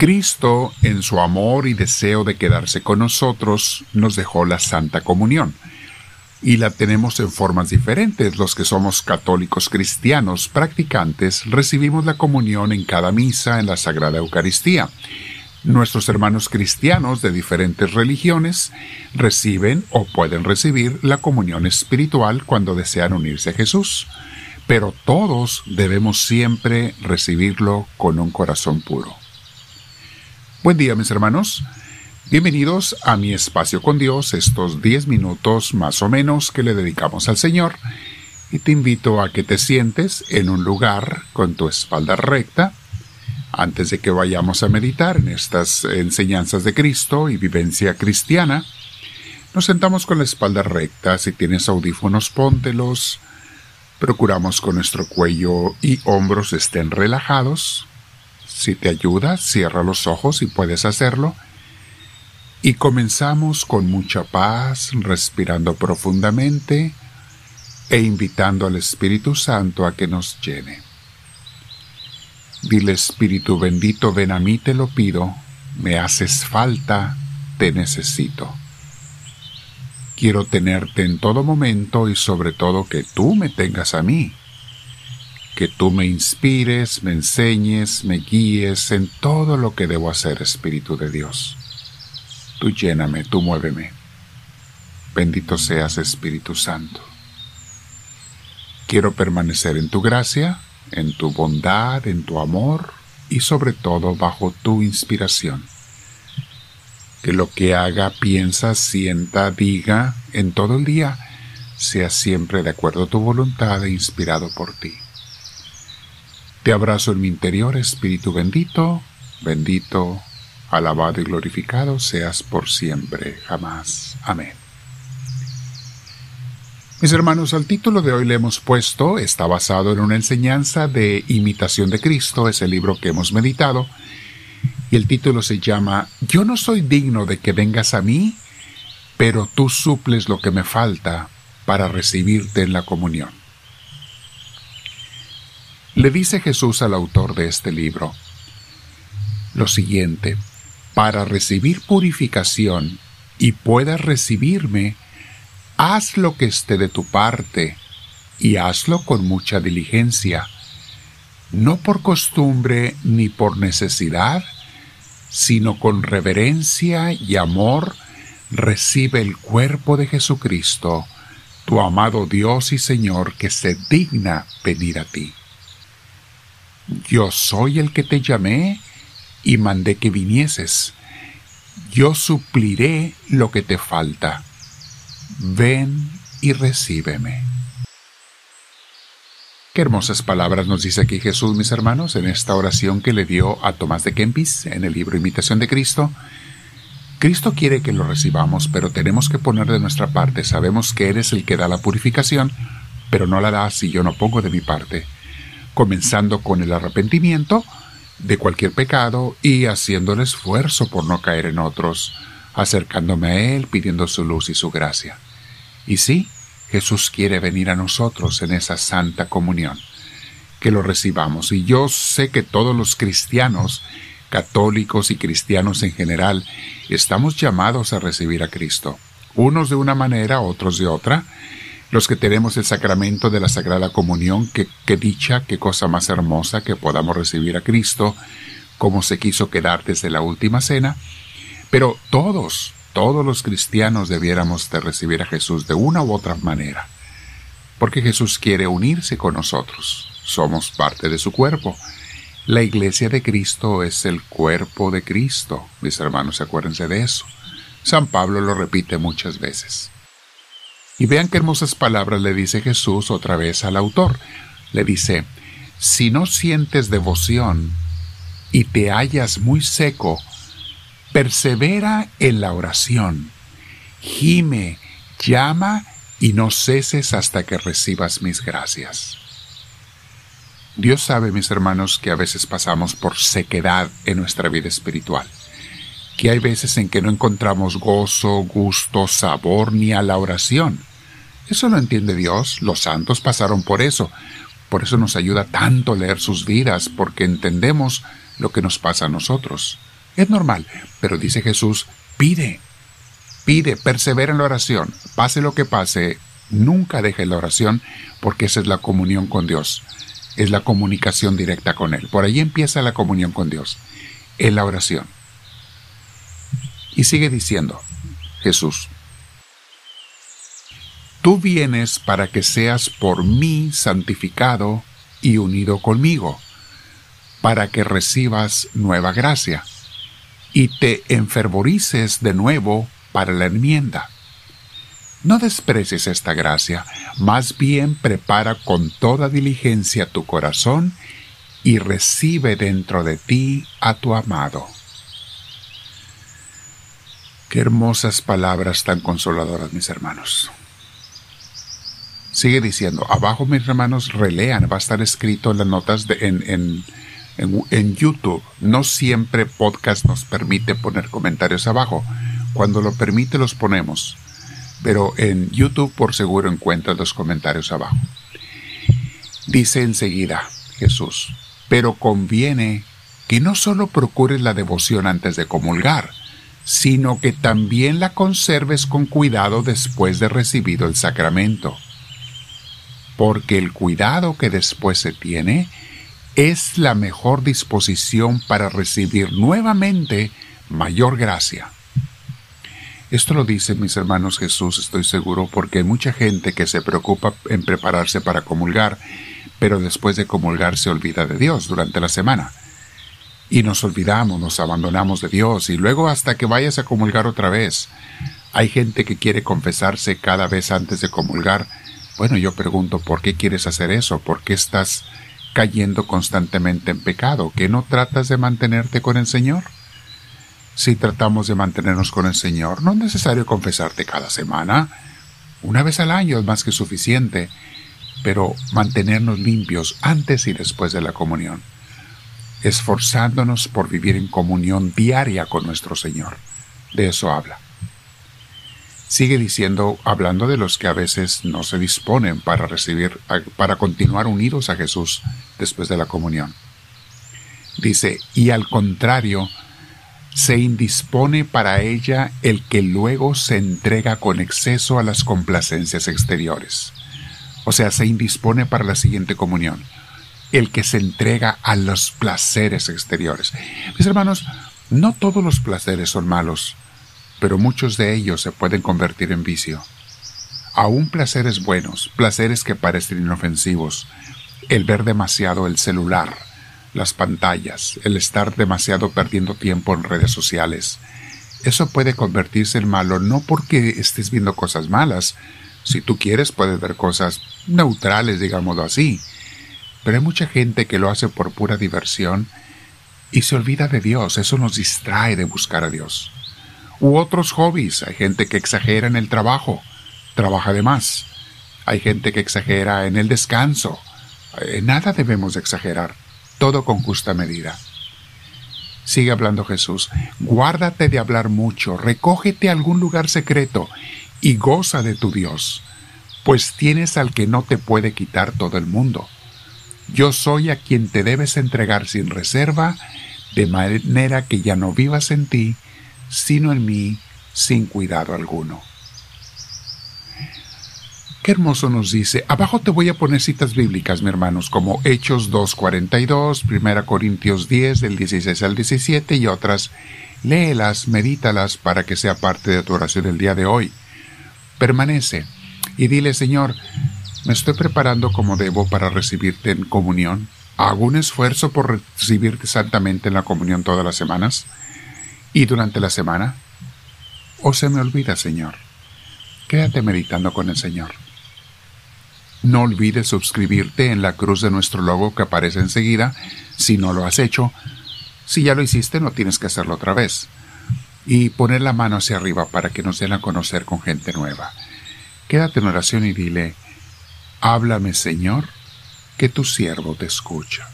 Cristo, en su amor y deseo de quedarse con nosotros, nos dejó la Santa Comunión. Y la tenemos en formas diferentes. Los que somos católicos cristianos practicantes recibimos la comunión en cada misa en la Sagrada Eucaristía. Nuestros hermanos cristianos de diferentes religiones reciben o pueden recibir la comunión espiritual cuando desean unirse a Jesús, pero todos debemos siempre recibirlo con un corazón puro. Buen día mis hermanos, bienvenidos a mi espacio con Dios, estos 10 minutos más o menos que le dedicamos al Señor, y te invito a que te sientes en un lugar con tu espalda recta, antes de que vayamos a meditar en estas enseñanzas de Cristo y vivencia cristiana, nos sentamos con la espalda recta. Si tienes audífonos, póntelos. Procuramos que nuestro cuello y hombros estén relajados. Si te ayuda, cierra los ojos y puedes hacerlo. Y comenzamos con mucha paz, respirando profundamente e invitando al Espíritu Santo a que nos llene. Dile Espíritu bendito, ven a mí, te lo pido, me haces falta, te necesito. Quiero tenerte en todo momento y sobre todo que tú me tengas a mí. Que tú me inspires, me enseñes, me guíes en todo lo que debo hacer, Espíritu de Dios. Tú lléname, tú muéveme. Bendito seas, Espíritu Santo. Quiero permanecer en tu gracia en tu bondad, en tu amor y sobre todo bajo tu inspiración. Que lo que haga, piensa, sienta, diga en todo el día sea siempre de acuerdo a tu voluntad e inspirado por ti. Te abrazo en mi interior, Espíritu bendito, bendito, alabado y glorificado seas por siempre, jamás. Amén. Mis hermanos, al título de hoy le hemos puesto, está basado en una enseñanza de imitación de Cristo, es el libro que hemos meditado, y el título se llama Yo no soy digno de que vengas a mí, pero tú suples lo que me falta para recibirte en la comunión. Le dice Jesús al autor de este libro lo siguiente, para recibir purificación y puedas recibirme, haz lo que esté de tu parte y hazlo con mucha diligencia, no por costumbre ni por necesidad, sino con reverencia y amor, recibe el cuerpo de Jesucristo, tu amado Dios y Señor que se digna venir a ti. Yo soy el que te llamé y mandé que vinieses. Yo supliré lo que te falta ven y recíbeme. Qué hermosas palabras nos dice aquí Jesús, mis hermanos, en esta oración que le dio a Tomás de Kempis en el libro Imitación de Cristo. Cristo quiere que lo recibamos, pero tenemos que poner de nuestra parte. Sabemos que eres el que da la purificación, pero no la da si yo no pongo de mi parte. Comenzando con el arrepentimiento de cualquier pecado y haciendo el esfuerzo por no caer en otros acercándome a Él, pidiendo su luz y su gracia. Y sí, Jesús quiere venir a nosotros en esa santa comunión, que lo recibamos. Y yo sé que todos los cristianos, católicos y cristianos en general, estamos llamados a recibir a Cristo, unos de una manera, otros de otra, los que tenemos el sacramento de la Sagrada Comunión, que, que dicha, qué cosa más hermosa que podamos recibir a Cristo, como se quiso quedar desde la última cena, pero todos, todos los cristianos debiéramos de recibir a Jesús de una u otra manera, porque Jesús quiere unirse con nosotros. Somos parte de su cuerpo. La iglesia de Cristo es el cuerpo de Cristo. Mis hermanos, acuérdense de eso. San Pablo lo repite muchas veces. Y vean qué hermosas palabras le dice Jesús otra vez al autor. Le dice, si no sientes devoción y te hallas muy seco, persevera en la oración, gime, llama y no ceses hasta que recibas mis gracias. Dios sabe, mis hermanos, que a veces pasamos por sequedad en nuestra vida espiritual, que hay veces en que no encontramos gozo, gusto, sabor ni a la oración. Eso lo entiende Dios, los santos pasaron por eso, por eso nos ayuda tanto leer sus vidas, porque entendemos lo que nos pasa a nosotros. Es normal, pero dice Jesús, pide, pide, persevera en la oración, pase lo que pase, nunca deje la oración, porque esa es la comunión con Dios, es la comunicación directa con Él. Por ahí empieza la comunión con Dios, en la oración. Y sigue diciendo Jesús, Tú vienes para que seas por mí santificado y unido conmigo, para que recibas nueva gracia y te enfervorices de nuevo para la enmienda. No desprecies esta gracia, más bien prepara con toda diligencia tu corazón y recibe dentro de ti a tu amado. Qué hermosas palabras tan consoladoras, mis hermanos. Sigue diciendo, abajo mis hermanos relean, va a estar escrito en las notas de, en, en, en, YouTube. No siempre podcast nos permite poner comentarios abajo. Cuando lo permite los ponemos. Pero en YouTube por seguro encuentras los comentarios abajo. Dice enseguida Jesús, pero conviene que no solo procures la devoción antes de comulgar, sino que también la conserves con cuidado después de recibido el sacramento porque el cuidado que después se tiene es la mejor disposición para recibir nuevamente mayor gracia. Esto lo dice mis hermanos Jesús, estoy seguro, porque hay mucha gente que se preocupa en prepararse para comulgar, pero después de comulgar se olvida de Dios durante la semana. Y nos olvidamos, nos abandonamos de Dios, y luego hasta que vayas a comulgar otra vez. Hay gente que quiere confesarse cada vez antes de comulgar, bueno, yo pregunto, ¿por qué quieres hacer eso? ¿Por qué estás cayendo constantemente en pecado? ¿Que no tratas de mantenerte con el Señor? Si tratamos de mantenernos con el Señor, no es necesario confesarte cada semana. Una vez al año es más que suficiente, pero mantenernos limpios antes y después de la comunión, esforzándonos por vivir en comunión diaria con nuestro Señor. De eso habla sigue diciendo, hablando de los que a veces no se disponen para recibir, para continuar unidos a Jesús después de la comunión. Dice, y al contrario, se indispone para ella el que luego se entrega con exceso a las complacencias exteriores. O sea, se indispone para la siguiente comunión, el que se entrega a los placeres exteriores. Mis hermanos, no todos los placeres son malos pero muchos de ellos se pueden convertir en vicio. Aún placeres buenos, placeres que parecen inofensivos, el ver demasiado el celular, las pantallas, el estar demasiado perdiendo tiempo en redes sociales, eso puede convertirse en malo no porque estés viendo cosas malas, si tú quieres puedes ver cosas neutrales, digámoslo así, pero hay mucha gente que lo hace por pura diversión y se olvida de Dios, eso nos distrae de buscar a Dios u otros hobbies. Hay gente que exagera en el trabajo, trabaja de más. Hay gente que exagera en el descanso. Eh, nada debemos exagerar, todo con justa medida. Sigue hablando Jesús, guárdate de hablar mucho, recógete a algún lugar secreto y goza de tu Dios, pues tienes al que no te puede quitar todo el mundo. Yo soy a quien te debes entregar sin reserva, de manera que ya no vivas en ti, sino en mí sin cuidado alguno. Qué hermoso nos dice. Abajo te voy a poner citas bíblicas, mi hermanos, como Hechos 2.42, 1 Corintios 10, del 16 al 17 y otras. Léelas, medítalas para que sea parte de tu oración el día de hoy. Permanece y dile, Señor, me estoy preparando como debo para recibirte en comunión. ¿Hago un esfuerzo por recibirte santamente en la comunión todas las semanas? ¿Y durante la semana? ¿O se me olvida, Señor? Quédate meditando con el Señor. No olvides suscribirte en la cruz de nuestro logo que aparece enseguida si no lo has hecho. Si ya lo hiciste, no tienes que hacerlo otra vez. Y poner la mano hacia arriba para que nos den a conocer con gente nueva. Quédate en oración y dile, háblame Señor, que tu siervo te escucha.